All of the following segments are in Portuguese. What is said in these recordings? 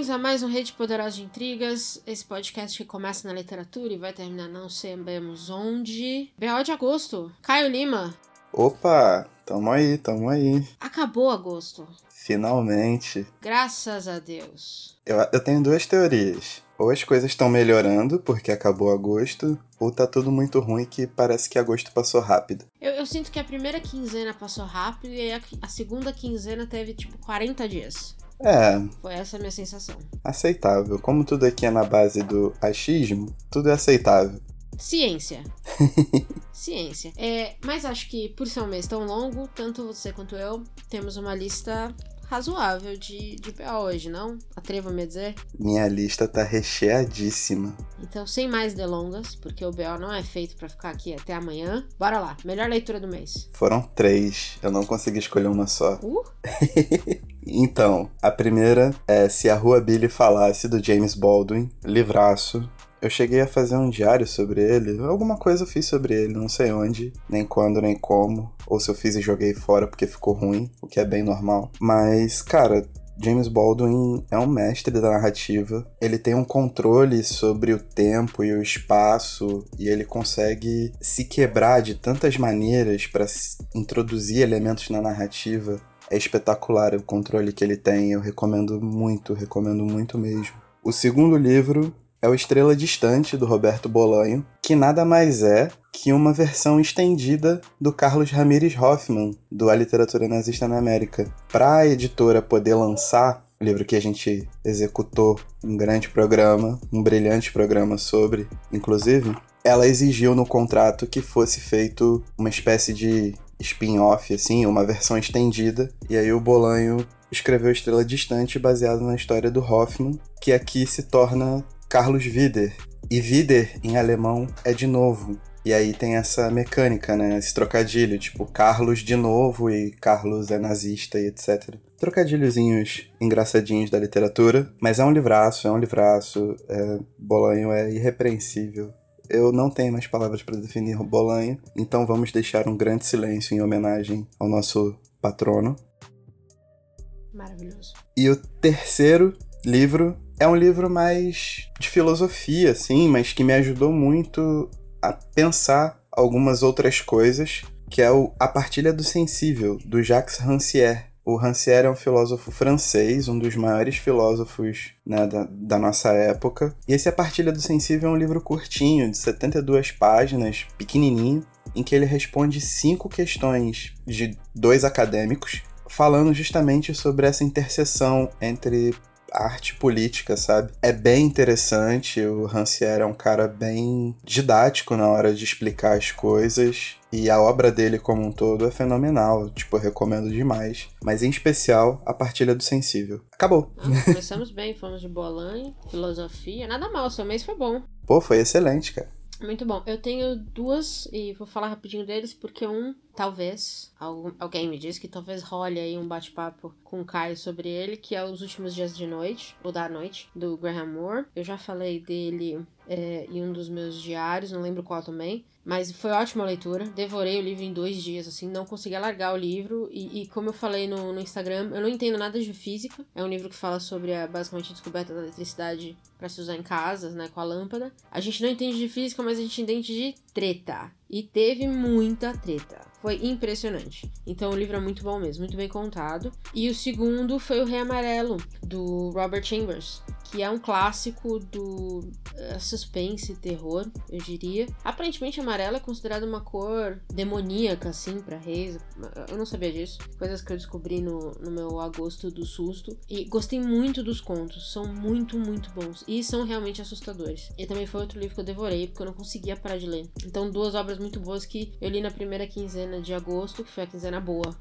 Bem-vindos a mais um Rede Poderosa de Intrigas, esse podcast que começa na literatura e vai terminar não sabemos onde. B.O. de agosto, Caio Lima. Opa, tamo aí, tamo aí. Acabou agosto. Finalmente. Graças a Deus. Eu, eu tenho duas teorias. Ou as coisas estão melhorando porque acabou agosto, ou tá tudo muito ruim que parece que agosto passou rápido. Eu, eu sinto que a primeira quinzena passou rápido e a, a segunda quinzena teve tipo 40 dias. É. Foi essa a minha sensação. Aceitável. Como tudo aqui é na base do achismo, tudo é aceitável. Ciência. Ciência. É, mas acho que por ser um mês tão longo, tanto você quanto eu temos uma lista razoável de, de PA hoje, não? Atrevo-me a dizer? Minha lista tá recheadíssima. Então, sem mais delongas, porque o BO não é feito para ficar aqui até amanhã. Bora lá, melhor leitura do mês. Foram três, eu não consegui escolher uma só. Uh? então, a primeira é Se a Rua Billy Falasse, do James Baldwin, livraço. Eu cheguei a fazer um diário sobre ele. Alguma coisa eu fiz sobre ele, não sei onde, nem quando, nem como. Ou se eu fiz e joguei fora porque ficou ruim, o que é bem normal. Mas, cara, James Baldwin é um mestre da narrativa. Ele tem um controle sobre o tempo e o espaço e ele consegue se quebrar de tantas maneiras para introduzir elementos na narrativa. É espetacular o controle que ele tem. Eu recomendo muito, recomendo muito mesmo. O segundo livro é o Estrela Distante, do Roberto Bolanho, que nada mais é que uma versão estendida do Carlos Ramírez Hoffman, do A Literatura Nazista na América. Para a editora poder lançar o livro que a gente executou um grande programa, um brilhante programa sobre, inclusive, ela exigiu no contrato que fosse feito uma espécie de spin-off, assim, uma versão estendida. E aí o Bolanho escreveu Estrela Distante baseado na história do Hoffman, que aqui se torna Carlos Wider. E Wider, em alemão, é de novo. E aí tem essa mecânica, né? Esse trocadilho, tipo, Carlos de novo e Carlos é nazista e etc. Trocadilhozinhos engraçadinhos da literatura, mas é um livraço, é um livraço. É... Bolanho é irrepreensível. Eu não tenho mais palavras para definir Bolanho, então vamos deixar um grande silêncio em homenagem ao nosso patrono. Maravilhoso. E o terceiro livro é um livro mais de filosofia, assim, mas que me ajudou muito a pensar algumas outras coisas, que é o A Partilha do Sensível, do Jacques Rancière. O Rancière é um filósofo francês, um dos maiores filósofos né, da, da, nossa época. E esse A Partilha do Sensível é um livro curtinho, de 72 páginas, pequenininho, em que ele responde cinco questões de dois acadêmicos, falando justamente sobre essa interseção entre arte política, sabe? É bem interessante, o Rancière é um cara bem didático na hora de explicar as coisas. E a obra dele como um todo é fenomenal, tipo, eu recomendo demais. Mas em especial, a partilha do sensível. Acabou. Ah, começamos bem, fomos de Bolan, filosofia. Nada mal, seu mês foi bom. Pô, foi excelente, cara. Muito bom. Eu tenho duas e vou falar rapidinho deles porque um, talvez, alguém me disse que talvez role aí um bate-papo com o Caio sobre ele, que é Os Últimos Dias de Noite, ou da Noite, do Graham Moore. Eu já falei dele é, em um dos meus diários, não lembro qual também. Mas foi ótima leitura. Devorei o livro em dois dias, assim, não consegui largar o livro. E, e como eu falei no, no, Instagram, eu não entendo nada de física. É um livro que fala sobre a basicamente a descoberta da eletricidade para se usar em casas, né, com a lâmpada. A gente não entende de física, mas a gente entende de treta. E teve muita treta. Foi impressionante. Então o livro é muito bom mesmo, muito bem contado. E o segundo foi o Rei Amarelo, do Robert Chambers, que é um clássico do uh, suspense, terror, eu diria. Aparentemente amarelo é considerado uma cor demoníaca, assim, para reis. Eu não sabia disso. Coisas que eu descobri no, no meu agosto do susto. E gostei muito dos contos, são muito, muito bons. E são realmente assustadores. E também foi outro livro que eu devorei, porque eu não conseguia parar de ler. Então, duas obras muito boas que eu li na primeira quinzena de agosto, que foi a quinzena boa.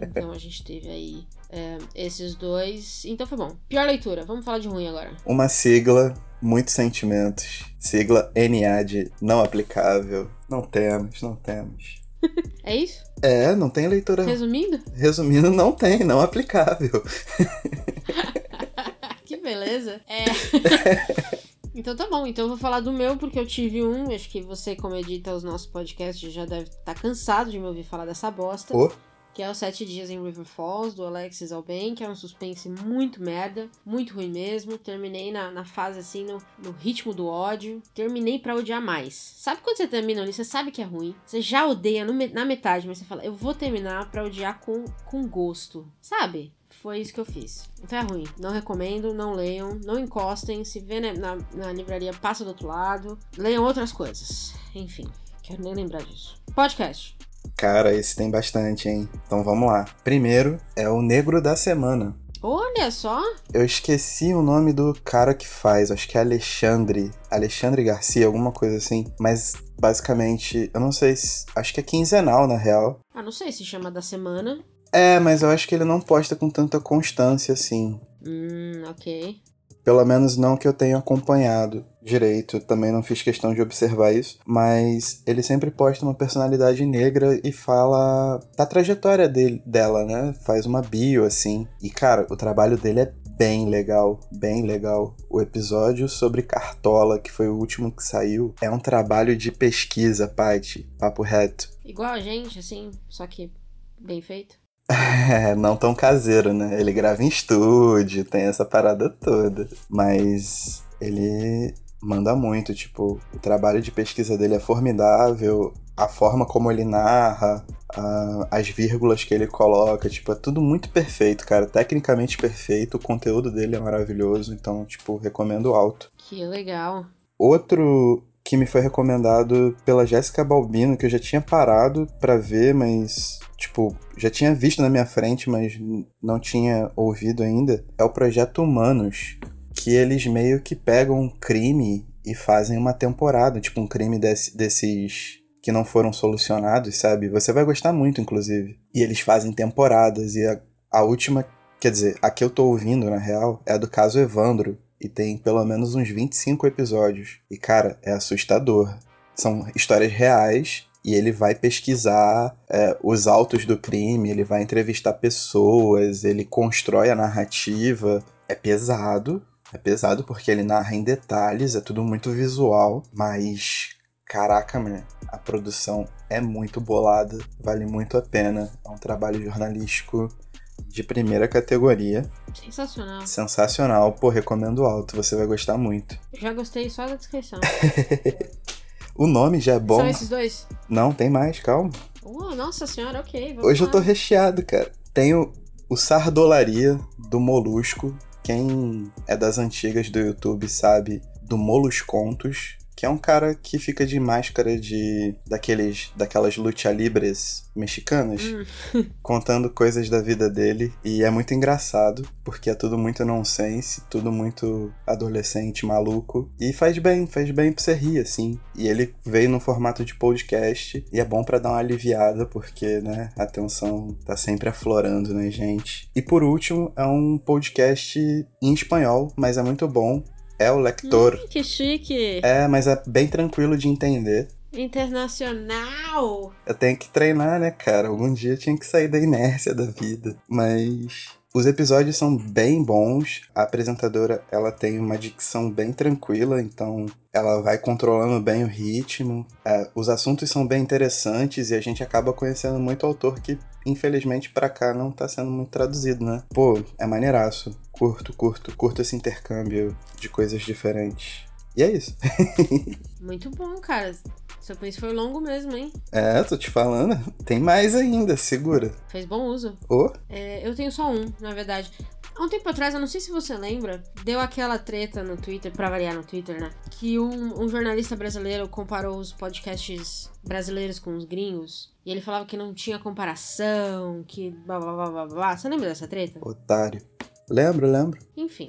Então a gente teve aí é, esses dois. Então foi bom. Pior leitura, vamos falar de ruim agora. Uma sigla, muitos sentimentos. Sigla NA de não aplicável. Não temos, não temos. é isso? É, não tem leitura. Resumindo? Resumindo, não tem, não aplicável. que beleza. É. Então tá bom, então eu vou falar do meu, porque eu tive um. Acho que você, como edita os nossos podcasts, já deve estar tá cansado de me ouvir falar dessa bosta. Oh. Que é os Sete Dias em River Falls, do Alexis Alben, que é um suspense muito merda, muito ruim mesmo. Terminei na, na fase assim, no, no ritmo do ódio. Terminei para odiar mais. Sabe quando você termina ali, você sabe que é ruim, você já odeia no, na metade, mas você fala, eu vou terminar para odiar com, com gosto, sabe? Foi isso que eu fiz. Então é ruim. Não recomendo, não leiam, não encostem. Se vê na, na livraria, passa do outro lado. Leiam outras coisas. Enfim, quero nem lembrar disso. Podcast. Cara, esse tem bastante, hein? Então vamos lá. Primeiro é o Negro da Semana. Olha só! Eu esqueci o nome do cara que faz, acho que é Alexandre. Alexandre Garcia, alguma coisa assim. Mas basicamente, eu não sei se. Acho que é quinzenal, na real. Ah, não sei se chama da semana. É, mas eu acho que ele não posta com tanta constância assim. Hum, ok. Pelo menos não que eu tenha acompanhado direito, também não fiz questão de observar isso, mas ele sempre posta uma personalidade negra e fala da trajetória dele, dela, né? Faz uma bio assim. E cara, o trabalho dele é bem legal, bem legal. O episódio sobre Cartola, que foi o último que saiu, é um trabalho de pesquisa, Paty, papo reto. Igual a gente, assim, só que bem feito. É, não tão caseiro, né? Ele grava em estúdio, tem essa parada toda. Mas ele manda muito, tipo, o trabalho de pesquisa dele é formidável, a forma como ele narra, a, as vírgulas que ele coloca, tipo, é tudo muito perfeito, cara. Tecnicamente perfeito, o conteúdo dele é maravilhoso, então, tipo, recomendo alto. Que legal. Outro que me foi recomendado pela Jéssica Balbino, que eu já tinha parado para ver, mas tipo, já tinha visto na minha frente, mas não tinha ouvido ainda, é o projeto Humanos, que eles meio que pegam um crime e fazem uma temporada, tipo um crime desse, desses que não foram solucionados, sabe? Você vai gostar muito, inclusive. E eles fazem temporadas e a, a última, quer dizer, a que eu tô ouvindo na real é a do caso Evandro, e tem pelo menos uns 25 episódios. E cara, é assustador. São histórias reais e ele vai pesquisar é, os autos do crime, ele vai entrevistar pessoas, ele constrói a narrativa. É pesado, é pesado porque ele narra em detalhes, é tudo muito visual, mas caraca, mano, a produção é muito bolada, vale muito a pena. É um trabalho jornalístico de primeira categoria. Sensacional. Sensacional, pô, recomendo alto, você vai gostar muito. Já gostei só da descrição. o nome já é bom. São esses dois? Não, tem mais, calma. Oh, nossa senhora, ok. Hoje lá. eu tô recheado, cara. Tenho o Sardolaria do Molusco. Quem é das antigas do YouTube sabe do Moluscontos que é um cara que fica de máscara de daqueles daquelas luta libres mexicanas, hum. contando coisas da vida dele e é muito engraçado, porque é tudo muito nonsense, tudo muito adolescente, maluco e faz bem, faz bem pra você rir assim. E ele veio no formato de podcast e é bom para dar uma aliviada, porque, né, a tensão tá sempre aflorando, né, gente? E por último, é um podcast em espanhol, mas é muito bom é o lector. Hum, que chique. É, mas é bem tranquilo de entender. Internacional. Eu tenho que treinar, né, cara? Algum dia eu tinha que sair da inércia da vida. Mas os episódios são bem bons. A apresentadora, ela tem uma dicção bem tranquila, então ela vai controlando bem o ritmo. É, os assuntos são bem interessantes e a gente acaba conhecendo muito autor que, infelizmente, para cá não tá sendo muito traduzido, né? Pô, é maneiraço. Curto, curto, curto esse intercâmbio de coisas diferentes. E é isso. muito bom, cara. Seu quiz foi longo mesmo, hein? É, tô te falando. Tem mais ainda, segura. Fez bom uso. Oh. É, eu tenho só um, na verdade. Há um tempo atrás, eu não sei se você lembra, deu aquela treta no Twitter, pra variar no Twitter, né? Que um, um jornalista brasileiro comparou os podcasts brasileiros com os gringos. E ele falava que não tinha comparação, que blá blá blá blá blá. Você lembra dessa treta? Otário. Lembro, lembro. Enfim.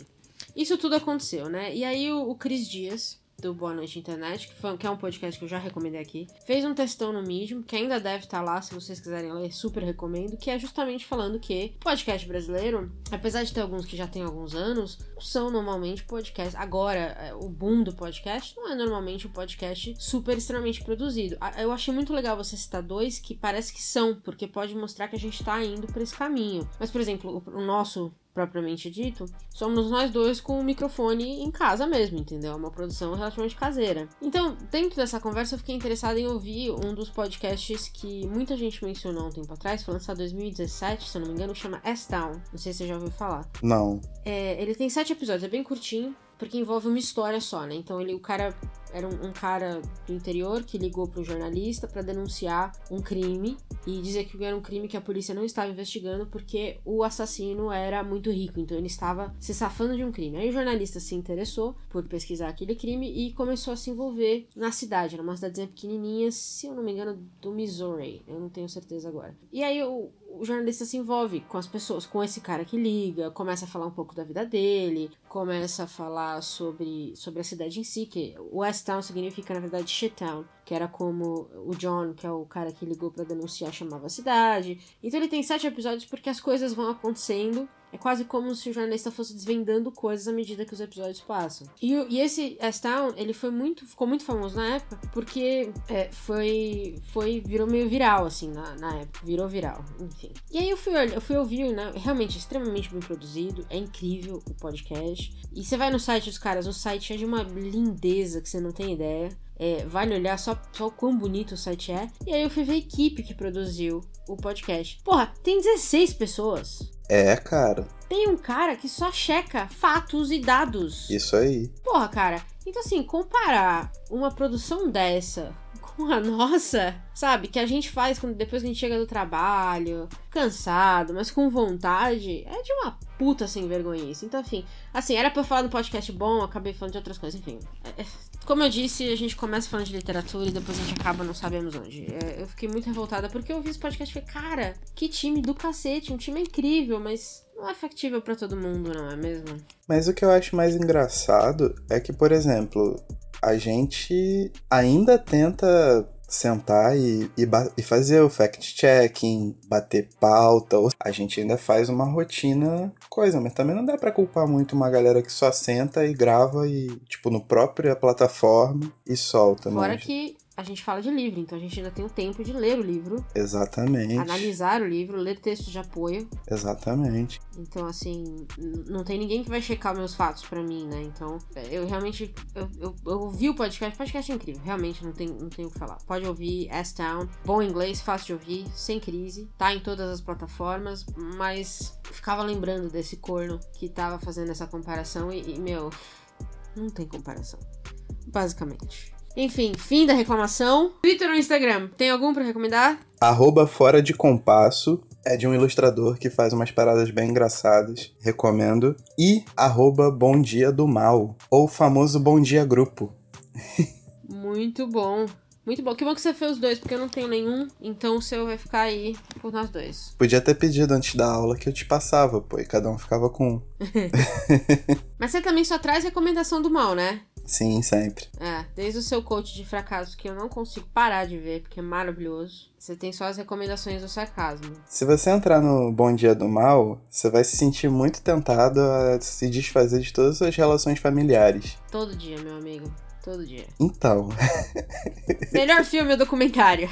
Isso tudo aconteceu, né? E aí o, o Cris Dias, do Boa Noite Internet, que, foi, que, é um podcast que eu já recomendei aqui. Fez um textão no Medium, que ainda deve estar tá lá, se vocês quiserem ler, super recomendo, que é justamente falando que podcast brasileiro, apesar de ter alguns que já tem alguns anos, são normalmente podcasts. Agora, é, o boom do podcast não é normalmente um podcast super extremamente produzido. Eu achei muito legal você citar dois que parece que são, porque pode mostrar que a gente tá indo para esse caminho. Mas, por exemplo, o nosso propriamente dito, somos nós dois com o microfone em casa mesmo, entendeu? É uma produção relativamente caseira. Então, dentro dessa conversa, eu fiquei interessada em ouvir um dos podcasts que muita gente mencionou um tempo atrás, foi lançado em 2017, se eu não me engano, chama S-Town. Não sei se você já ouviu falar. Não. É, ele tem sete episódios, é bem curtinho, porque envolve uma história só, né? Então ele, o cara era um, um cara do interior que ligou para um jornalista para denunciar um crime e dizer que era um crime que a polícia não estava investigando porque o assassino era muito rico, então ele estava se safando de um crime. Aí o jornalista se interessou por pesquisar aquele crime e começou a se envolver na cidade, era uma cidadezinha pequenininha, se eu não me engano, do Missouri, eu não tenho certeza agora. E aí o, o jornalista se envolve com as pessoas, com esse cara que liga, começa a falar um pouco da vida dele, começa a falar sobre, sobre a cidade em si, que West Town significa, na verdade, Shittown, que era como o John, que é o cara que ligou para denunciar, chamava a cidade. Então ele tem sete episódios porque as coisas vão acontecendo é quase como se o jornalista fosse desvendando coisas à medida que os episódios passam. E, e esse S-Town, ele foi muito, ficou muito famoso na época, porque é, foi, foi, virou meio viral, assim, na, na época. Virou viral, enfim. E aí eu fui, eu fui ouvir, né, realmente extremamente bem produzido, é incrível o podcast. E você vai no site dos caras, o site é de uma lindeza que você não tem ideia. É, vale olhar só, só o quão bonito o site é. E aí eu fui ver a equipe que produziu o podcast. Porra, tem 16 pessoas. É, cara. Tem um cara que só checa fatos e dados. Isso aí. Porra, cara. Então, assim, comparar uma produção dessa com a nossa, sabe? Que a gente faz quando, depois que a gente chega do trabalho, cansado, mas com vontade, é de uma puta sem vergonhice. Então, enfim, assim, era pra eu falar do podcast bom, acabei falando de outras coisas, enfim. É, como eu disse, a gente começa falando de literatura e depois a gente acaba não sabemos onde. É, eu fiquei muito revoltada porque eu ouvi esse podcast e falei, cara, que time do cacete, um time incrível, mas não é factível para todo mundo, não é mesmo? Mas o que eu acho mais engraçado é que, por exemplo, a gente ainda tenta sentar e, e, e fazer o fact-checking, bater pauta. A gente ainda faz uma rotina coisa, mas também não dá para culpar muito uma galera que só senta e grava e, tipo, no própria plataforma e solta. Fora que a gente fala de livro, então a gente ainda tem o tempo de ler o livro. Exatamente. Analisar o livro, ler textos de apoio. Exatamente. Então, assim, não tem ninguém que vai checar meus fatos para mim, né? Então, eu realmente. Eu, eu, eu ouvi o podcast, o podcast é incrível, realmente, não tem, não tenho o que falar. Pode ouvir S-Town, bom inglês, fácil de ouvir, sem crise, tá em todas as plataformas, mas ficava lembrando desse corno que tava fazendo essa comparação e, e meu, não tem comparação. Basicamente. Enfim, fim da reclamação. Twitter ou Instagram, tem algum para recomendar? Arroba Fora de Compasso é de um ilustrador que faz umas paradas bem engraçadas, recomendo. E arroba Bom Dia do Mal, ou famoso Bom Dia Grupo. Muito bom. Muito bom. Que bom que você fez os dois, porque eu não tenho nenhum, então o seu vai ficar aí por nós dois. Podia ter pedido antes da aula que eu te passava, pô, e cada um ficava com um. Mas você também só traz recomendação do mal, né? Sim, sempre. É, desde o seu coach de fracasso, que eu não consigo parar de ver, porque é maravilhoso. Você tem só as recomendações do sarcasmo. Se você entrar no Bom Dia do Mal, você vai se sentir muito tentado a se desfazer de todas as relações familiares. Todo dia, meu amigo. Todo dia. Então. Melhor filme ou documentário?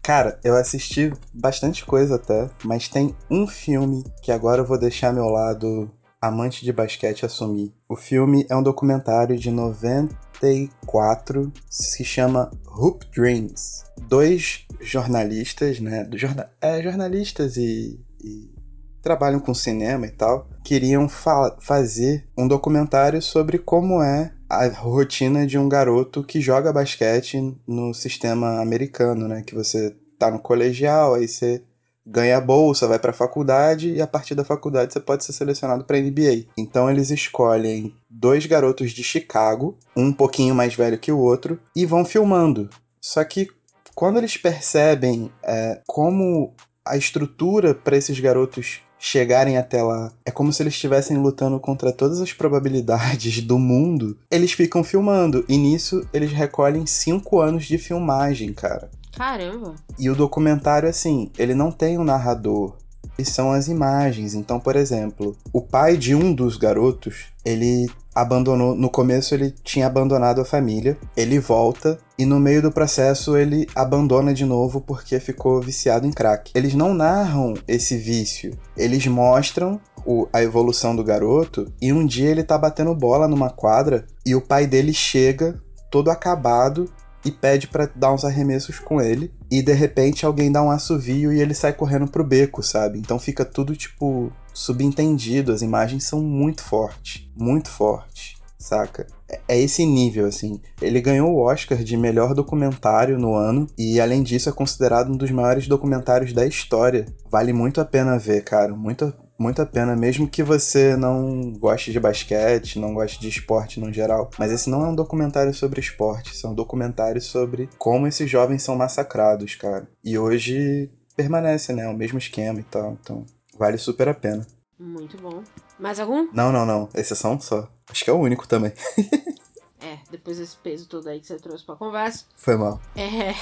Cara, eu assisti bastante coisa até, mas tem um filme que agora eu vou deixar meu lado amante de basquete assumir. O filme é um documentário de 94, se chama Hoop Dreams. Dois jornalistas, né? Jorna é, jornalistas e, e trabalham com cinema e tal, queriam fa fazer um documentário sobre como é a rotina de um garoto que joga basquete no sistema americano, né? Que você tá no colegial, aí você ganha bolsa, vai para a faculdade e a partir da faculdade você pode ser selecionado para NBA. Então eles escolhem dois garotos de Chicago, um pouquinho mais velho que o outro, e vão filmando. Só que quando eles percebem é, como a estrutura para esses garotos chegarem até lá é como se eles estivessem lutando contra todas as probabilidades do mundo, eles ficam filmando. E nisso eles recolhem cinco anos de filmagem, cara. Caramba! E o documentário, assim, ele não tem um narrador. E são as imagens. Então, por exemplo, o pai de um dos garotos, ele abandonou. No começo, ele tinha abandonado a família. Ele volta e no meio do processo ele abandona de novo porque ficou viciado em crack. Eles não narram esse vício, eles mostram o, a evolução do garoto. E um dia ele tá batendo bola numa quadra e o pai dele chega todo acabado e pede para dar uns arremessos com ele. E de repente alguém dá um assovio e ele sai correndo pro beco, sabe? Então fica tudo tipo subentendido. As imagens são muito fortes, muito fortes, saca? É, é esse nível, assim. Ele ganhou o Oscar de melhor documentário no ano e, além disso, é considerado um dos maiores documentários da história. Vale muito a pena ver, cara. Muito, muito a pena, mesmo que você não goste de basquete, não goste de esporte no geral. Mas esse não é um documentário sobre esporte, esse é um documentário sobre como esses jovens são massacrados, cara. E hoje permanece, né? O mesmo esquema e tal. Então, vale super a pena. Muito bom. Mais algum? Não, não, não. Esse é só só. Acho que é o único também. é, depois desse peso todo aí que você trouxe pra conversa. Foi mal. É.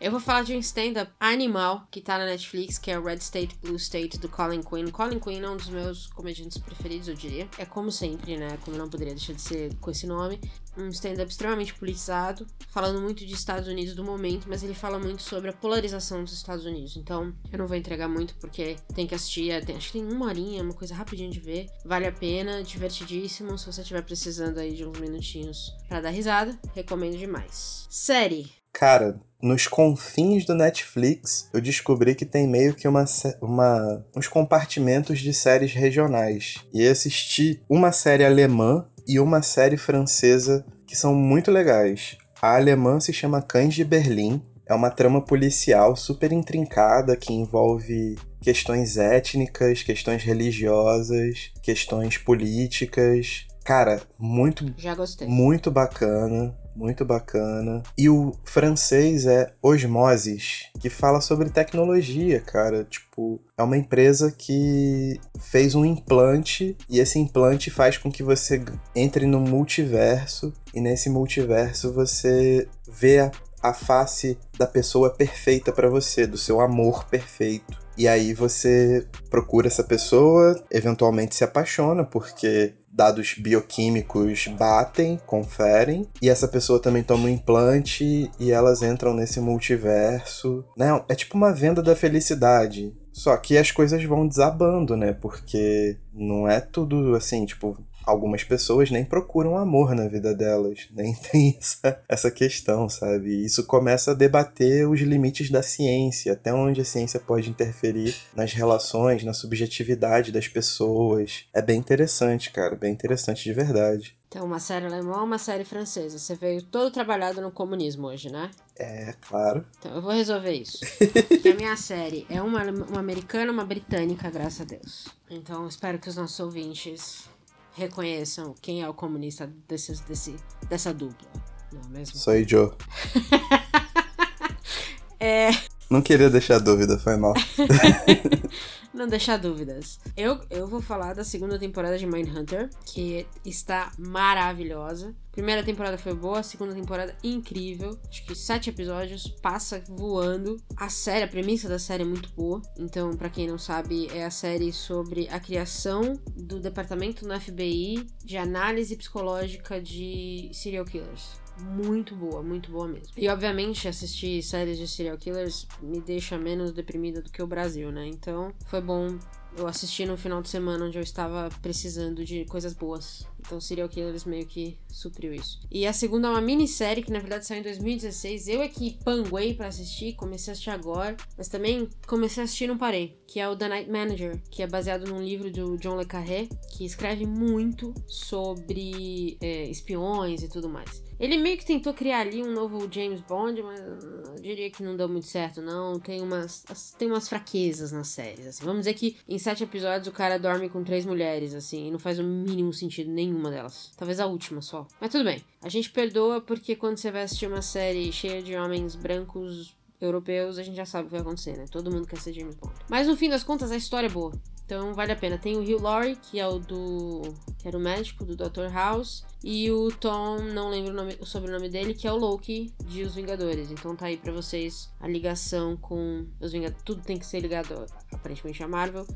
Eu vou falar de um stand-up animal que tá na Netflix, que é o Red State Blue State do Colin Quinn. Colin Quinn é um dos meus comediantes preferidos, eu diria. É como sempre, né? Como não poderia deixar de ser com esse nome. Um stand-up extremamente politizado, falando muito de Estados Unidos do momento, mas ele fala muito sobre a polarização dos Estados Unidos. Então, eu não vou entregar muito porque tem que assistir. É, tem, acho que tem uma horinha, uma coisa rapidinho de ver. Vale a pena, divertidíssimo. Se você estiver precisando aí de uns minutinhos para dar risada, recomendo demais. Série. Cara, nos confins do Netflix, eu descobri que tem meio que uma, uma, uns compartimentos de séries regionais. E assisti uma série alemã e uma série francesa que são muito legais. A alemã se chama Cães de Berlim. É uma trama policial super intrincada que envolve questões étnicas, questões religiosas, questões políticas. Cara, muito, Já gostei. muito bacana muito bacana. E o francês é Osmosis, que fala sobre tecnologia, cara. Tipo, é uma empresa que fez um implante e esse implante faz com que você entre no multiverso e nesse multiverso você vê a, a face da pessoa perfeita para você, do seu amor perfeito. E aí você procura essa pessoa, eventualmente se apaixona, porque dados bioquímicos batem, conferem, e essa pessoa também toma um implante e elas entram nesse multiverso. Né? É tipo uma venda da felicidade. Só que as coisas vão desabando, né? Porque não é tudo assim, tipo, algumas pessoas nem procuram amor na vida delas, nem tem essa, essa questão, sabe? Isso começa a debater os limites da ciência, até onde a ciência pode interferir nas relações, na subjetividade das pessoas. É bem interessante, cara, bem interessante de verdade. Então, uma série alemã uma série francesa. Você veio todo trabalhado no comunismo hoje, né? É, claro. Então, eu vou resolver isso. Porque a minha série é uma, uma americana uma britânica, graças a Deus. Então, espero que os nossos ouvintes reconheçam quem é o comunista desse, desse, dessa dupla. Não é mesmo? Sou Joe. é. Não queria deixar dúvida, foi mal. não deixar dúvidas. Eu, eu vou falar da segunda temporada de Mindhunter, que está maravilhosa. Primeira temporada foi boa, segunda temporada incrível. Acho que sete episódios, passa voando. A série, a premissa da série é muito boa. Então, para quem não sabe, é a série sobre a criação do departamento no FBI de análise psicológica de serial killers muito boa, muito boa mesmo. E obviamente assistir séries de serial killers me deixa menos deprimida do que o Brasil, né? Então foi bom eu assisti no final de semana onde eu estava precisando de coisas boas. Então Serial Killers meio que supriu isso. E a segunda é uma minissérie que na verdade saiu em 2016. Eu é que panguei para assistir, comecei a assistir agora, mas também comecei a assistir e não parei. Que é o The Night Manager, que é baseado num livro do John Le Carré, que escreve muito sobre é, espiões e tudo mais. Ele meio que tentou criar ali um novo James Bond, mas eu diria que não deu muito certo, não. Tem umas, tem umas fraquezas nas séries, assim. Vamos dizer que em sete episódios o cara dorme com três mulheres, assim, e não faz o mínimo sentido nenhuma delas. Talvez a última só. Mas tudo bem. A gente perdoa porque quando você vai assistir uma série cheia de homens brancos europeus, a gente já sabe o que vai acontecer, né? Todo mundo quer ser James Bond. Mas no fim das contas, a história é boa. Então vale a pena. Tem o Hugh Laurie, que é o do. que era o médico do Dr. House. E o Tom, não lembro o, nome, o sobrenome dele, que é o Loki de Os Vingadores. Então tá aí pra vocês a ligação com os Vingadores. Tudo tem que ser ligado, aparentemente, a Marvel.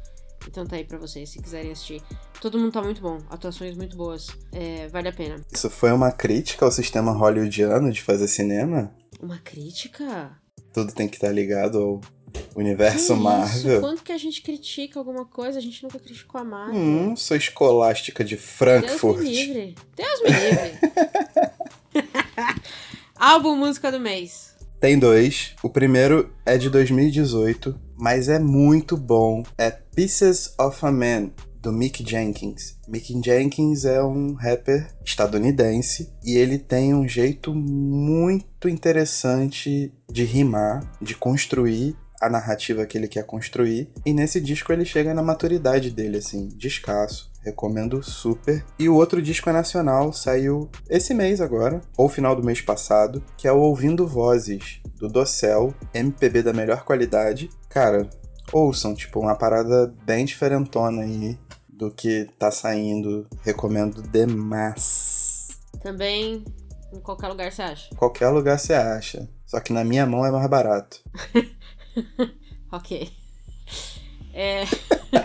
Então tá aí pra vocês, se quiserem assistir. Todo mundo tá muito bom, atuações muito boas. É, vale a pena. Isso foi uma crítica ao sistema hollywoodiano de fazer cinema? Uma crítica? Tudo tem que estar tá ligado ao universo Que Marvel. Isso? Quanto que a gente critica alguma coisa, a gente nunca criticou a Marvel. Hum, sou escolástica de Deus Frankfurt. me livre. Deus me livre. Álbum música do mês. Tem dois. O primeiro é de 2018, mas é muito bom. É Pieces of a Man, do Mick Jenkins. Mick Jenkins é um rapper estadunidense e ele tem um jeito muito interessante de rimar, de construir a narrativa que ele quer construir. E nesse disco ele chega na maturidade dele, assim, descasso. Recomendo super. E o outro disco é nacional, saiu esse mês agora, ou final do mês passado, que é o Ouvindo Vozes, do Docel, MPB da melhor qualidade. Cara, ouçam, tipo, uma parada bem diferentona aí do que tá saindo. Recomendo demais. Também em qualquer lugar você acha. Qualquer lugar você acha. Só que na minha mão é mais barato. Ok. É...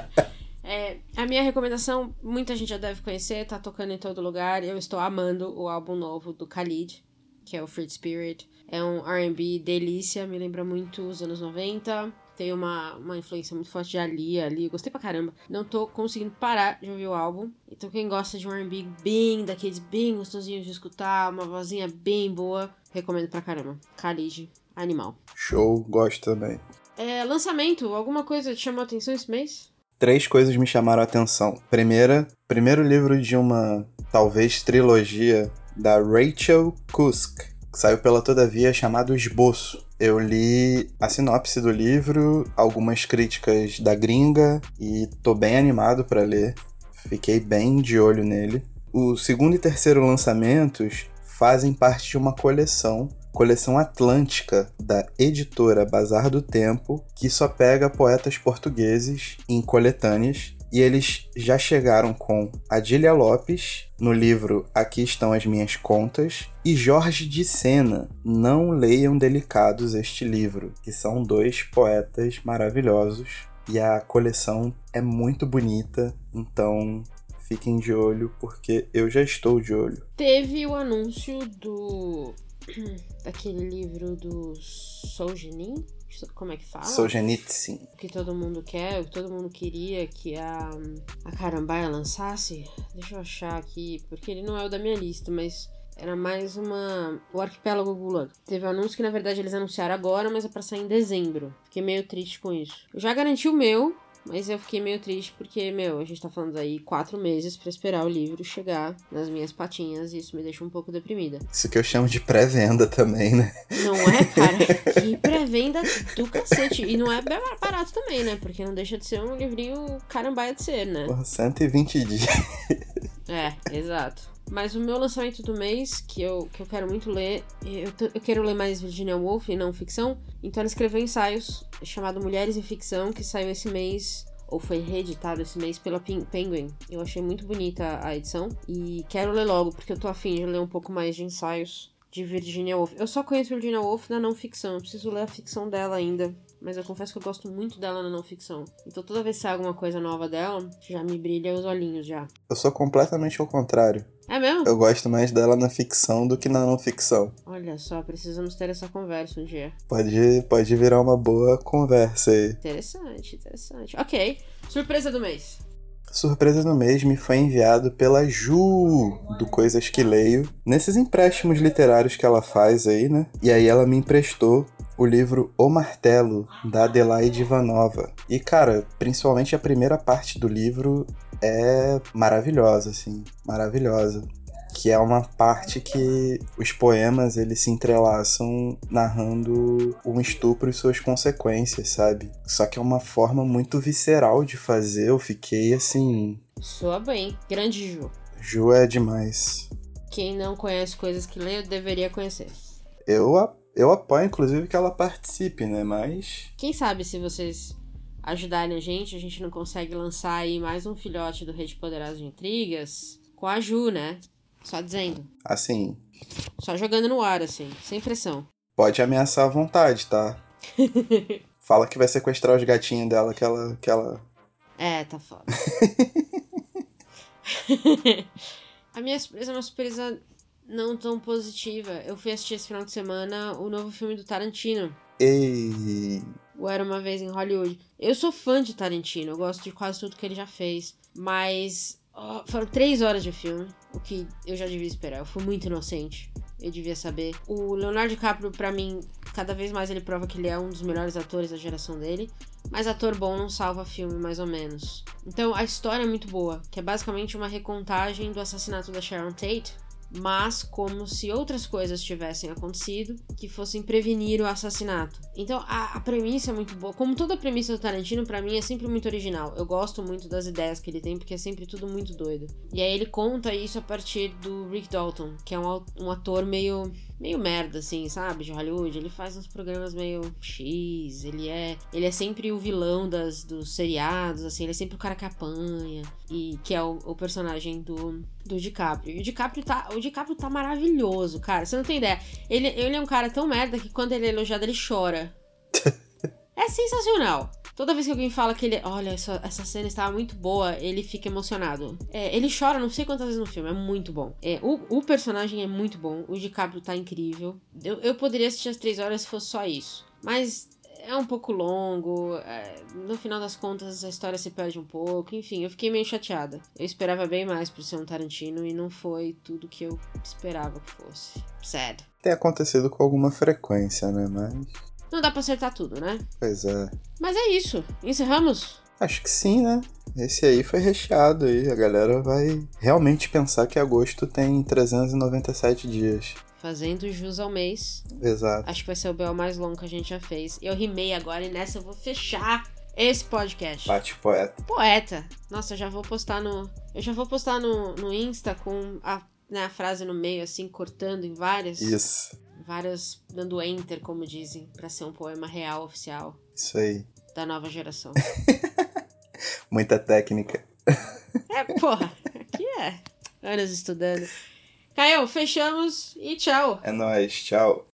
é, a minha recomendação, muita gente já deve conhecer, tá tocando em todo lugar. Eu estou amando o álbum novo do Khalid, que é o Free Spirit. É um RB delícia, me lembra muito os anos 90. Tem uma, uma influência muito forte de Ali, ali. Gostei pra caramba. Não tô conseguindo parar de ouvir o álbum. Então, quem gosta de um RB bem daqueles bem gostosinhos de escutar, uma vozinha bem boa, recomendo pra caramba. Khalid, animal. Show, gosto também. É, lançamento, alguma coisa te chamou a atenção esse mês? Três coisas me chamaram a atenção. Primeira, primeiro livro de uma talvez trilogia da Rachel Kusk, que saiu pela Todavia chamado Esboço. Eu li a sinopse do livro, algumas críticas da gringa e tô bem animado para ler. Fiquei bem de olho nele. O segundo e terceiro lançamentos fazem parte de uma coleção coleção Atlântica da editora Bazar do Tempo, que só pega poetas portugueses em coletâneas. E eles já chegaram com Adília Lopes, no livro Aqui Estão as Minhas Contas, e Jorge de Sena. Não leiam delicados este livro, que são dois poetas maravilhosos. E a coleção é muito bonita, então fiquem de olho, porque eu já estou de olho. Teve o anúncio do daquele livro do Solzhenitsyn, como é que fala? Solzhenitsyn. O que todo mundo quer, o que todo mundo queria que a, a Carambaia lançasse. Deixa eu achar aqui, porque ele não é o da minha lista, mas era mais uma. O Arquipélago Gulag. Teve um anúncio que na verdade eles anunciaram agora, mas é pra sair em dezembro. Fiquei meio triste com isso. Eu já garanti o meu, mas eu fiquei meio triste porque, meu, a gente tá falando aí quatro meses pra esperar o livro chegar nas minhas patinhas e isso me deixa um pouco deprimida. Isso que eu chamo de pré-venda também, né? Não é, cara? Que pré-venda do cacete. E não é barato também, né? Porque não deixa de ser um livrinho carambaia de ser, né? Porra, 120 dias. É, exato. Mas o meu lançamento do mês, que eu, que eu quero muito ler, eu, eu quero ler mais Virginia Woolf e não ficção, então ela escreveu ensaios chamado Mulheres em Ficção, que saiu esse mês, ou foi reeditado esse mês pela Penguin. Eu achei muito bonita a edição e quero ler logo, porque eu tô afim de ler um pouco mais de ensaios de Virginia Woolf. Eu só conheço Virginia Woolf na não ficção, eu preciso ler a ficção dela ainda. Mas eu confesso que eu gosto muito dela na não ficção. Então toda vez que sai alguma coisa nova dela, já me brilha os olhinhos já. Eu sou completamente ao contrário. É mesmo? Eu gosto mais dela na ficção do que na não ficção. Olha só, precisamos ter essa conversa um dia. Pode, pode virar uma boa conversa aí. Interessante, interessante. Ok. Surpresa do mês. Surpresa no mês me foi enviado pela Ju, do Coisas que Leio, nesses empréstimos literários que ela faz aí, né? E aí ela me emprestou o livro O Martelo, da Adelaide Ivanova. E, cara, principalmente a primeira parte do livro é maravilhosa, assim, maravilhosa. Que é uma parte que os poemas eles se entrelaçam narrando um estupro e suas consequências, sabe? Só que é uma forma muito visceral de fazer. Eu fiquei assim. Soa bem. Grande Ju. Ju é demais. Quem não conhece coisas que lê, deveria conhecer. Eu, a- eu apoio, inclusive, que ela participe, né? Mas. Quem sabe se vocês ajudarem a gente, a gente não consegue lançar aí mais um filhote do Rede Poderosa de Intrigas com a Ju, né? Só dizendo. Assim, Só jogando no ar, assim, sem pressão. pode ameaçar à vontade, tá? Fala que vai sequestrar os gatinhos dela que ela. Que ela... É, tá foda. a minha surpresa é uma surpresa não tão positiva. Eu fui assistir esse final de semana o novo filme do Tarantino. Ei. o Era Uma Vez em Hollywood. Eu sou fã de Tarantino, eu gosto de quase tudo que ele já fez. Mas oh, foram três horas de filme, o que eu já devia esperar. Eu fui muito inocente. Eu devia saber. O Leonardo DiCaprio, para mim, cada vez mais ele prova que ele é um dos melhores atores da geração dele. Mas ator bom não salva filme, mais ou menos. Então a história é muito boa, que é basicamente uma recontagem do assassinato da Sharon Tate mas como se outras coisas tivessem acontecido que fossem prevenir o assassinato. Então a, a premissa é muito boa. Como toda premissa do Tarantino, para mim é sempre muito original. Eu gosto muito das ideias que ele tem, porque é sempre tudo muito doido. E aí ele conta isso a partir do Rick Dalton, que é um, um ator meio meio merda, assim, sabe? De Hollywood. Ele faz uns programas meio X, ele é. Ele é sempre o vilão das, dos seriados, assim, ele é sempre o cara que apanha. E que é o, o personagem do, do DiCaprio. E o DiCaprio tá. O DiCaprio tá maravilhoso, cara. Você não tem ideia. Ele, ele é um cara tão merda que quando ele é elogiado, ele chora. é sensacional. Toda vez que alguém fala que ele. Olha, essa, essa cena estava muito boa, ele fica emocionado. É, ele chora não sei quantas vezes no filme, é muito bom. É, o, o personagem é muito bom, o DiCaprio tá incrível. Eu, eu poderia assistir as três horas se fosse só isso. Mas é um pouco longo, é, no final das contas a história se perde um pouco, enfim, eu fiquei meio chateada. Eu esperava bem mais por ser um Tarantino e não foi tudo que eu esperava que fosse. Sad. Tem acontecido com alguma frequência, né? Mas. Não dá pra acertar tudo, né? Pois é. Mas é isso. Encerramos? Acho que sim, né? Esse aí foi recheado aí. A galera vai realmente pensar que agosto tem 397 dias. Fazendo jus ao mês. Exato. Acho que vai ser o BL mais longo que a gente já fez. Eu rimei agora e nessa eu vou fechar esse podcast. Bate poeta. Poeta. Nossa, eu já vou postar no. Eu já vou postar no, no Insta com a, né, a frase no meio, assim, cortando em várias. Isso várias dando enter, como dizem, para ser um poema real oficial. Isso aí. Da nova geração. Muita técnica. É, porra, aqui é. Anos estudando. Caio, fechamos e tchau. É nóis, tchau.